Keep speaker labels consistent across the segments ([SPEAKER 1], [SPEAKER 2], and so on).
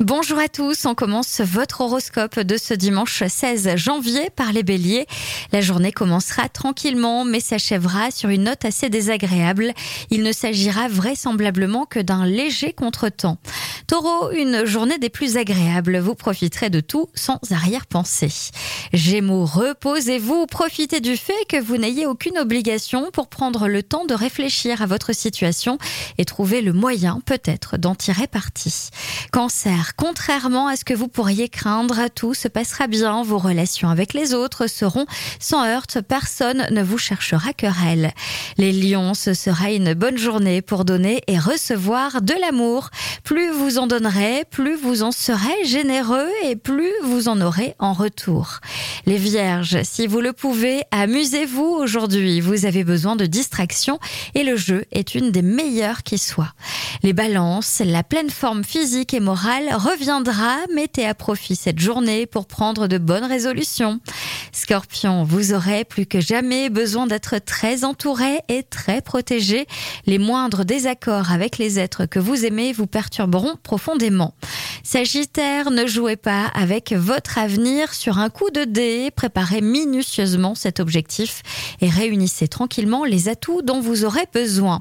[SPEAKER 1] Bonjour à tous, on commence votre horoscope de ce dimanche 16 janvier par les béliers. La journée commencera tranquillement mais s'achèvera sur une note assez désagréable. Il ne s'agira vraisemblablement que d'un léger contretemps. Taureau, une journée des plus agréables, vous profiterez de tout sans arrière-pensée. Gémeaux, reposez-vous, profitez du fait que vous n'ayez aucune obligation pour prendre le temps de réfléchir à votre situation et trouver le moyen peut-être d'en tirer parti. Cancer, contrairement à ce que vous pourriez craindre, tout se passera bien. Vos relations avec les autres seront sans heurte. Personne ne vous cherchera querelle. Les lions, ce sera une bonne journée pour donner et recevoir de l'amour. Plus vous en donnerez, plus vous en serez généreux et plus vous en aurez en retour. Les vierges, si vous le pouvez, amusez-vous aujourd'hui. Vous avez besoin de distraction et le jeu est une des meilleures qui soit. Les balances, la pleine forme physique et morale reviendra. Mettez à profit cette journée pour prendre de bonnes résolutions. Scorpion, vous aurez plus que jamais besoin d'être très entouré et très protégé. Les moindres désaccords avec les êtres que vous aimez vous perturberont profondément. Sagittaire, ne jouez pas avec votre avenir sur un coup de dé. Préparez minutieusement cet objectif et réunissez tranquillement les atouts dont vous aurez besoin.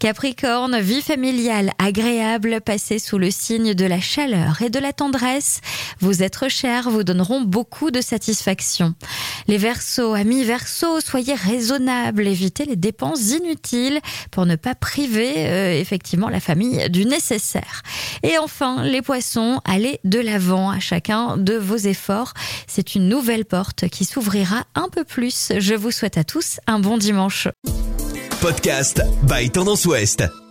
[SPEAKER 1] Capricorne, vie familiale agréable, passez sous le signe de la chaleur et de la tendresse. Vos êtres chers vous donneront beaucoup de satisfaction. Les Verseaux, amis Verseaux, soyez raisonnables, évitez les dépenses inutiles pour ne pas priver euh, effectivement la famille du nécessaire. Et enfin, les Poissons, allez de l'avant à chacun de vos efforts. C'est une nouvelle porte qui s'ouvrira un peu plus. Je vous souhaite à tous un bon dimanche.
[SPEAKER 2] Podcast by Tendance Ouest.